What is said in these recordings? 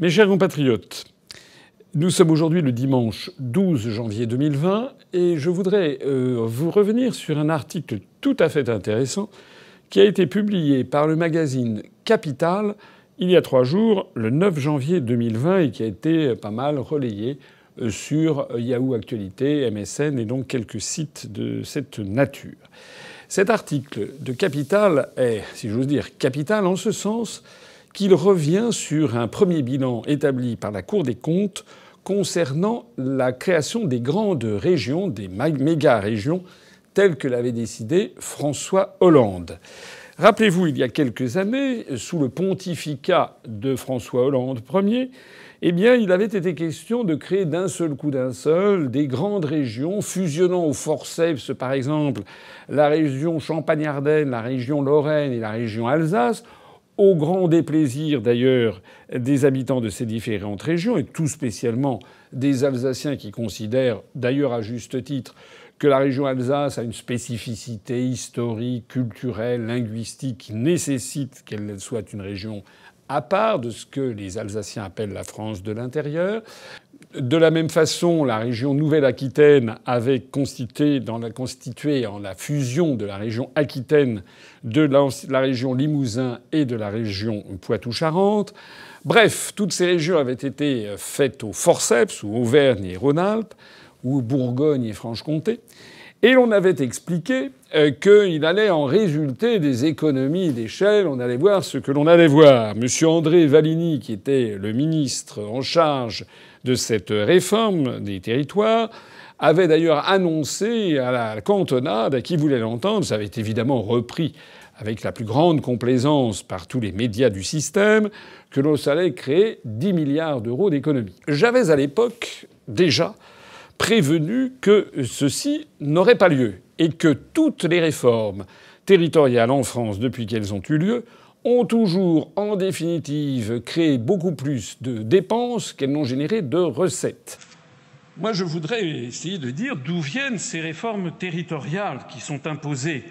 Mes chers compatriotes, nous sommes aujourd'hui le dimanche 12 janvier 2020 et je voudrais euh, vous revenir sur un article tout à fait intéressant qui a été publié par le magazine Capital il y a trois jours, le 9 janvier 2020, et qui a été pas mal relayé euh, sur Yahoo Actualité, MSN et donc quelques sites de cette nature. Cet article de Capital est, si j'ose dire, capital en ce sens qu'il revient sur un premier bilan établi par la Cour des comptes concernant la création des grandes régions, des méga-régions, telles que l'avait décidé François Hollande. Rappelez-vous, il y a quelques années, sous le pontificat de François Hollande Ier, eh bien, il avait été question de créer d'un seul coup d'un seul des grandes régions, fusionnant au forceps, par exemple, la région Champagne-Ardenne, la région Lorraine et la région Alsace, au grand déplaisir d'ailleurs des habitants de ces différentes régions, et tout spécialement des Alsaciens qui considèrent, d'ailleurs à juste titre, que la région Alsace a une spécificité historique, culturelle, linguistique qui nécessite qu'elle soit une région à part de ce que les Alsaciens appellent la France de l'intérieur. De la même façon, la région Nouvelle-Aquitaine avait constitué, dans la, en la fusion de la région Aquitaine, de la, région Limousin et de la région Poitou-Charentes. Bref, toutes ces régions avaient été faites au forceps, ou Auvergne et Rhône-Alpes, ou Bourgogne et Franche-Comté. Et l'on avait expliqué euh, qu'il allait en résulter des économies d'échelle. On allait voir ce que l'on allait voir. Monsieur André Valigny, qui était le ministre en charge de cette réforme des territoires, avait d'ailleurs annoncé à la cantonade, à qui voulait l'entendre, ça avait évidemment repris avec la plus grande complaisance par tous les médias du système, que l'on allait créer 10 milliards d'euros d'économies. J'avais à l'époque déjà prévenu que ceci n'aurait pas lieu et que toutes les réformes territoriales en France depuis qu'elles ont eu lieu ont toujours, en définitive, créé beaucoup plus de dépenses qu'elles n'ont généré de recettes. Moi, je voudrais essayer de dire d'où viennent ces réformes territoriales qui sont imposées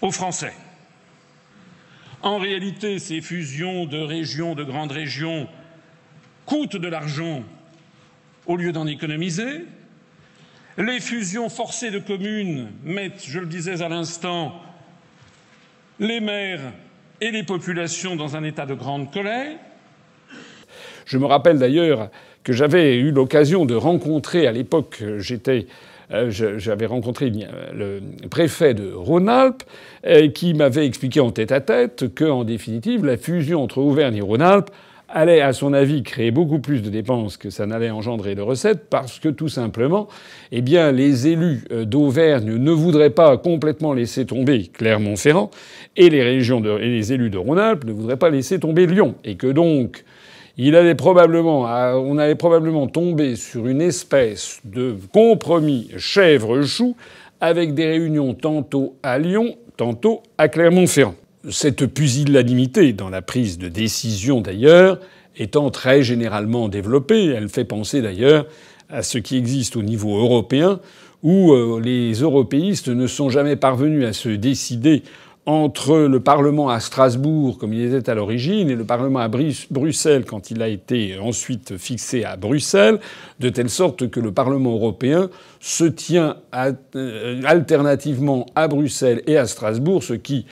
aux Français. En réalité, ces fusions de régions, de grandes régions, coûtent de l'argent au lieu d'en économiser. Les fusions forcées de communes mettent, je le disais à l'instant, les maires et les populations dans un état de grande colère. Je me rappelle d'ailleurs que j'avais eu l'occasion de rencontrer à l'époque, j'étais euh, j'avais rencontré le préfet de Rhône-Alpes euh, qui m'avait expliqué en tête à tête que, en définitive, la fusion entre Auvergne et Rhône-Alpes allait, à son avis, créer beaucoup plus de dépenses que ça n'allait engendrer de recettes, parce que tout simplement, eh bien, les élus euh, d'Auvergne ne voudraient pas complètement laisser tomber Clermont-Ferrand, et les régions et les élus de Rhône-Alpes ne voudraient pas laisser tomber Lyon, et que donc il allait probablement, on allait probablement tomber sur une espèce de compromis chèvre-chou avec des réunions tantôt à Lyon, tantôt à Clermont-Ferrand cette pusillanimité dans la prise de décision d'ailleurs étant très généralement développée, elle fait penser d'ailleurs à ce qui existe au niveau européen, où euh, les européistes ne sont jamais parvenus à se décider entre le Parlement à Strasbourg, comme il était à l'origine, et le Parlement à Bruxelles, quand il a été ensuite fixé à Bruxelles, de telle sorte que le Parlement européen se tient euh, alternativement à Bruxelles et à Strasbourg, ce qui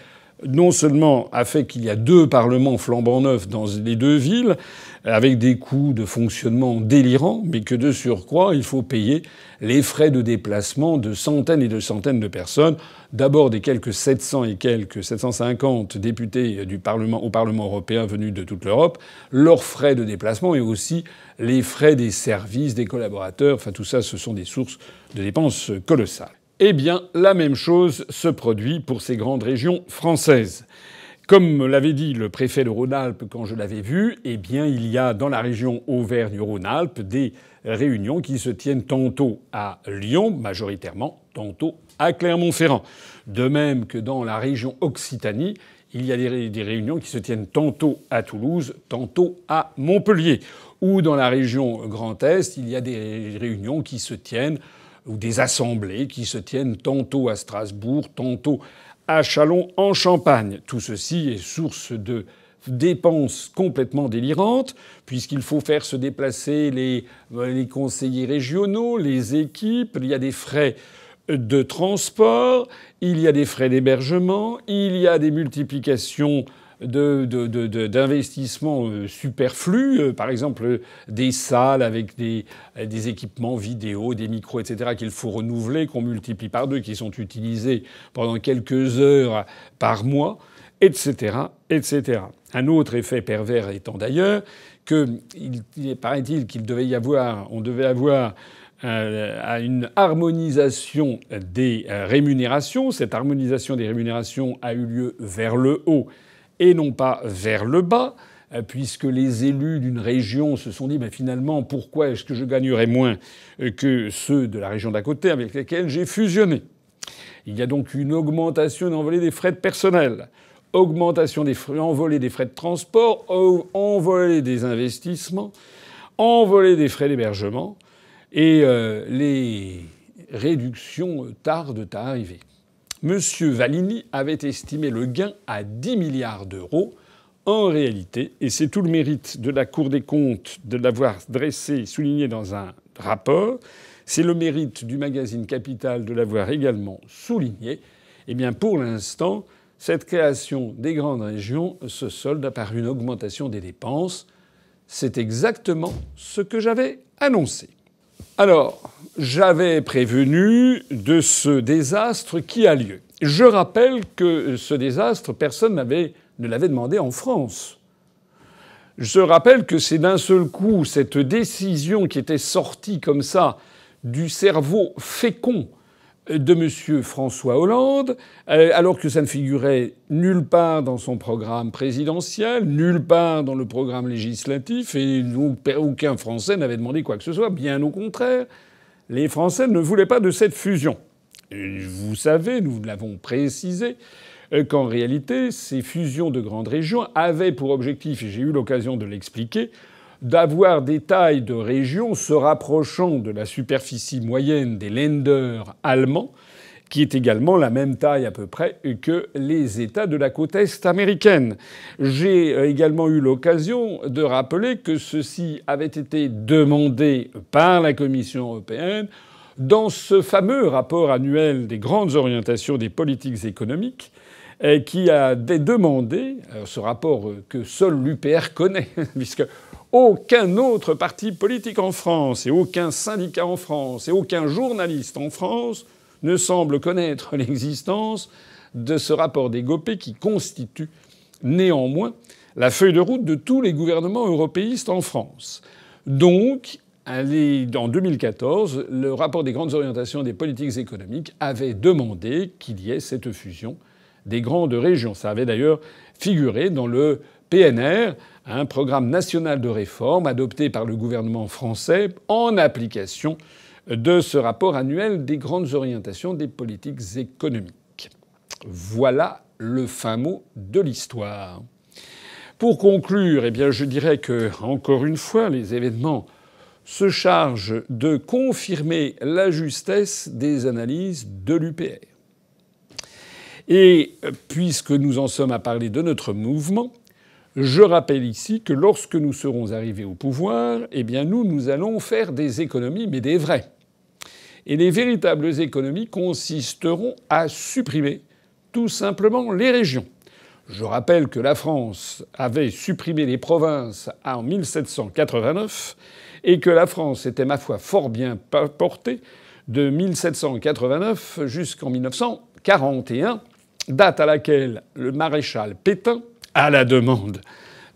non seulement a fait qu'il y a deux parlements flambant neufs dans les deux villes, avec des coûts de fonctionnement délirants, mais que de surcroît, il faut payer les frais de déplacement de centaines et de centaines de personnes. D'abord des quelques 700 et quelques 750 députés du Parlement, au Parlement européen venus de toute l'Europe, leurs frais de déplacement et aussi les frais des services, des collaborateurs. Enfin, tout ça, ce sont des sources de dépenses colossales. Eh bien, la même chose se produit pour ces grandes régions françaises. Comme l'avait dit le préfet de Rhône-Alpes quand je l'avais vu, eh bien, il y a dans la région Auvergne-Rhône-Alpes des réunions qui se tiennent tantôt à Lyon, majoritairement, tantôt à Clermont-Ferrand. De même que dans la région Occitanie, il y a des, réunions qui se tiennent tantôt à Toulouse, tantôt à Montpellier. Ou dans la région Grand Est, il y a des réunions qui se tiennent ou des assemblées qui se tiennent tantôt à Strasbourg, tantôt à Châlons en Champagne. Tout ceci est source de dépenses complètement délirantes, puisqu'il faut faire se déplacer les, les conseillers régionaux, les équipes, il y a des frais de transport, il y a des frais d'hébergement, il y a des multiplications d'investissements de, superflus, euh, par exemple des salles avec des, équipements vidéo, des micros, etc., qu'il faut renouveler, qu'on multiplie par deux, qui sont utilisés pendant quelques heures par mois, etc., etc. Un autre effet pervers étant d'ailleurs que, il, paraît-il qu'il devait y avoir, on devait avoir euh, une harmonisation des euh, rémunérations. Cette harmonisation des rémunérations a eu lieu vers le haut et non pas vers le bas, euh, puisque les élus d'une région se sont dit finalement pourquoi est-ce que je gagnerais moins que ceux de la région d'à côté avec lesquels j'ai fusionné? Il y a donc une augmentation, une envolée des frais de personnel, augmentation des frais, envolée des frais de transport, envolée des investissements, envolée des frais d'hébergement. Et euh, les réductions tardent à arriver. M. Valini avait estimé le gain à 10 milliards d'euros. En réalité, et c'est tout le mérite de la Cour des comptes de l'avoir dressé, souligné dans un rapport, c'est le mérite du magazine Capital de l'avoir également souligné. Eh bien, pour l'instant, cette création des grandes régions se solde par une augmentation des dépenses. C'est exactement ce que j'avais annoncé. Alors, j'avais prévenu de ce désastre qui a lieu. Je rappelle que ce désastre, personne ne l'avait demandé en France. Je rappelle que c'est d'un seul coup cette décision qui était sortie comme ça du cerveau fécond de M. François Hollande, euh, alors que ça ne figurait nulle part dans son programme présidentiel, nulle part dans le programme législatif, et aucun Français n'avait demandé quoi que ce soit. Bien au contraire, les Français ne voulaient pas de cette fusion. vous savez, nous l'avons précisé, euh, qu'en réalité, ces fusions de grandes régions avaient pour objectif, et j'ai eu l'occasion de l'expliquer, d'avoir des tailles de régions se rapprochant de la superficie moyenne des lenders allemands, qui est également la même taille à peu près que les États de la côte est américaine. J'ai euh, également eu l'occasion de rappeler que ceci avait été demandé par la Commission européenne dans ce fameux rapport annuel des grandes orientations des politiques économiques qui a demandé, euh, ce rapport que seul l'UPR connaît, puisque aucun autre parti politique en France et aucun syndicat en France et aucun journaliste en France ne semble connaître l'existence de ce rapport des Gopé qui constitue néanmoins la feuille de route de tous les gouvernements européistes en France. Donc, en 2014, le rapport des grandes orientations des politiques économiques avait demandé qu'il y ait cette fusion des grandes régions. Ça avait d'ailleurs figuré dans le PNR, un programme national de réforme adopté par le gouvernement français en application de ce rapport annuel des grandes orientations des politiques économiques. Voilà le fin mot de l'histoire. Pour conclure, eh bien, je dirais que, encore une fois, les événements se chargent de confirmer la justesse des analyses de l'UPR. Et puisque nous en sommes à parler de notre mouvement, je rappelle ici que lorsque nous serons arrivés au pouvoir, eh bien nous, nous allons faire des économies, mais des vraies. Et les véritables économies consisteront à supprimer tout simplement les régions. Je rappelle que la France avait supprimé les provinces en 1789 et que la France était, ma foi, fort bien portée de 1789 jusqu'en 1941, date à laquelle le maréchal Pétain à la demande,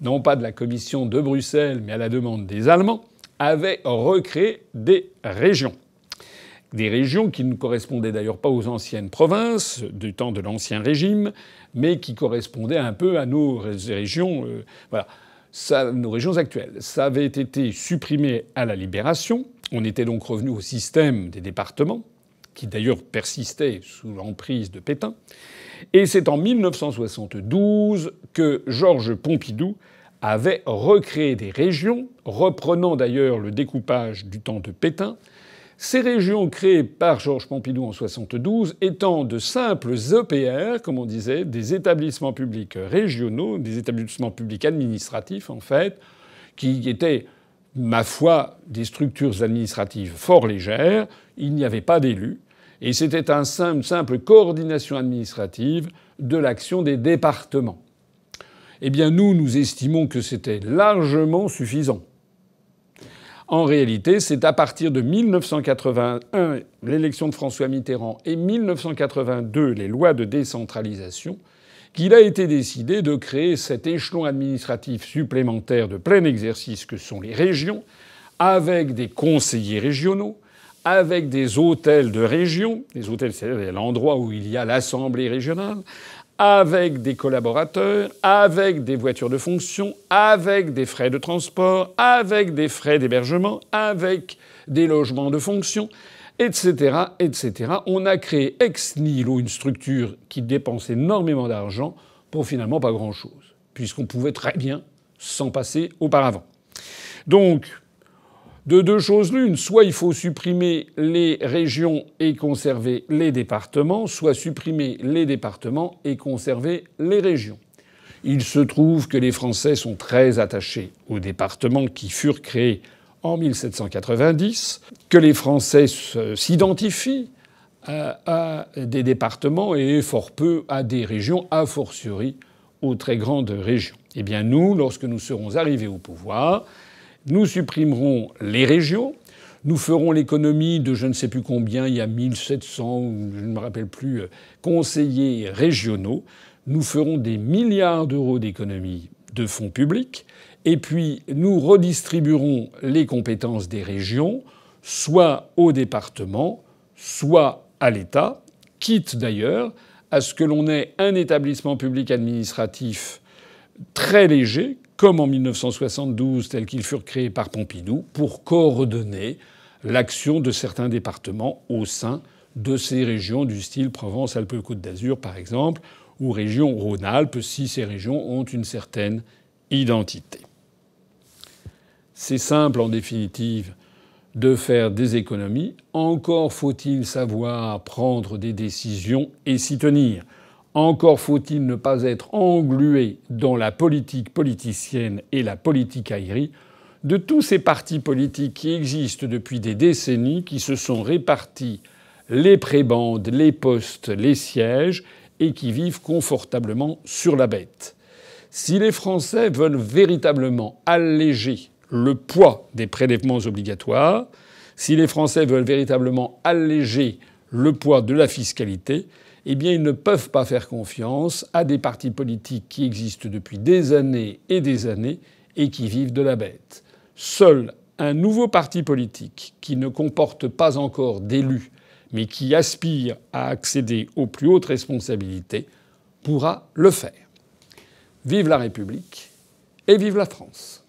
non pas de la Commission de Bruxelles, mais à la demande des Allemands, avait recréé des régions. Des régions qui ne correspondaient d'ailleurs pas aux anciennes provinces du temps de l'Ancien Régime, mais qui correspondaient un peu à nos régions, euh, voilà, nos régions actuelles. Ça avait été supprimé à la Libération. On était donc revenu au système des départements, qui d'ailleurs persistait sous l'emprise de Pétain. Et c'est en 1972 que Georges Pompidou avait recréé des régions, reprenant d'ailleurs le découpage du temps de Pétain, Ces régions créées par Georges Pompidou en 72 étant de simples EPR, comme on disait, des établissements publics régionaux, des établissements publics administratifs en fait, qui étaient, ma foi, des structures administratives fort légères. Il n'y avait pas d'élus. Et c'était un simple, simple coordination administrative de l'action des départements. Eh bien, nous, nous estimons que c'était largement suffisant. En réalité, c'est à partir de 1981, l'élection de François Mitterrand, et 1982, les lois de décentralisation, qu'il a été décidé de créer cet échelon administratif supplémentaire de plein exercice que sont les régions, avec des conseillers régionaux, avec des hôtels de région, les hôtels c'est l'endroit où il y a l'assemblée régionale, avec des collaborateurs, avec des voitures de fonction, avec des frais de transport, avec des frais d'hébergement, avec des logements de fonction, etc., etc. On a créé ex nihilo une structure qui dépense énormément d'argent pour finalement pas grand-chose, puisqu'on pouvait très bien s'en passer auparavant. Donc, de deux choses l'une. Soit il faut supprimer les régions et conserver les départements, soit supprimer les départements et conserver les régions. Il se trouve que les Français sont très attachés aux départements qui furent créés en 1790, que les Français s'identifient à, des départements et fort peu à des régions, a fortiori aux très grandes régions. Eh bien nous, lorsque nous serons arrivés au pouvoir, nous supprimerons les régions. Nous ferons l'économie de je ne sais plus combien, il y a 1700, je ne me rappelle plus, euh, conseillers régionaux. Nous ferons des milliards d'euros d'économies de fonds publics. Et puis, nous redistribuerons les compétences des régions, soit au département, soit à l'État, quitte d'ailleurs à ce que l'on ait un établissement public administratif très léger, comme en 1972, tels qu'ils furent créés par Pompidou, pour coordonner l'action de certains départements au sein de ces régions du style Provence-Alpes-Côte d'Azur, par exemple, ou région Rhône-Alpes, si ces régions ont une certaine identité. C'est simple, en définitive, de faire des économies. Encore faut-il savoir prendre des décisions et s'y tenir. Encore faut-il ne pas être englué dans la politique politicienne et la politique aérie de tous ces partis politiques qui existent depuis des décennies, qui se sont répartis les prébendes, les postes, les sièges, et qui vivent confortablement sur la bête. Si les Français veulent véritablement alléger le poids des prélèvements obligatoires, si les Français veulent véritablement alléger le poids de la fiscalité, eh bien ils ne peuvent pas faire confiance à des partis politiques qui existent depuis des années et des années et qui vivent de la bête. Seul un nouveau parti politique qui ne comporte pas encore d'élus mais qui aspire à accéder aux plus hautes responsabilités pourra le faire. Vive la République et vive la France.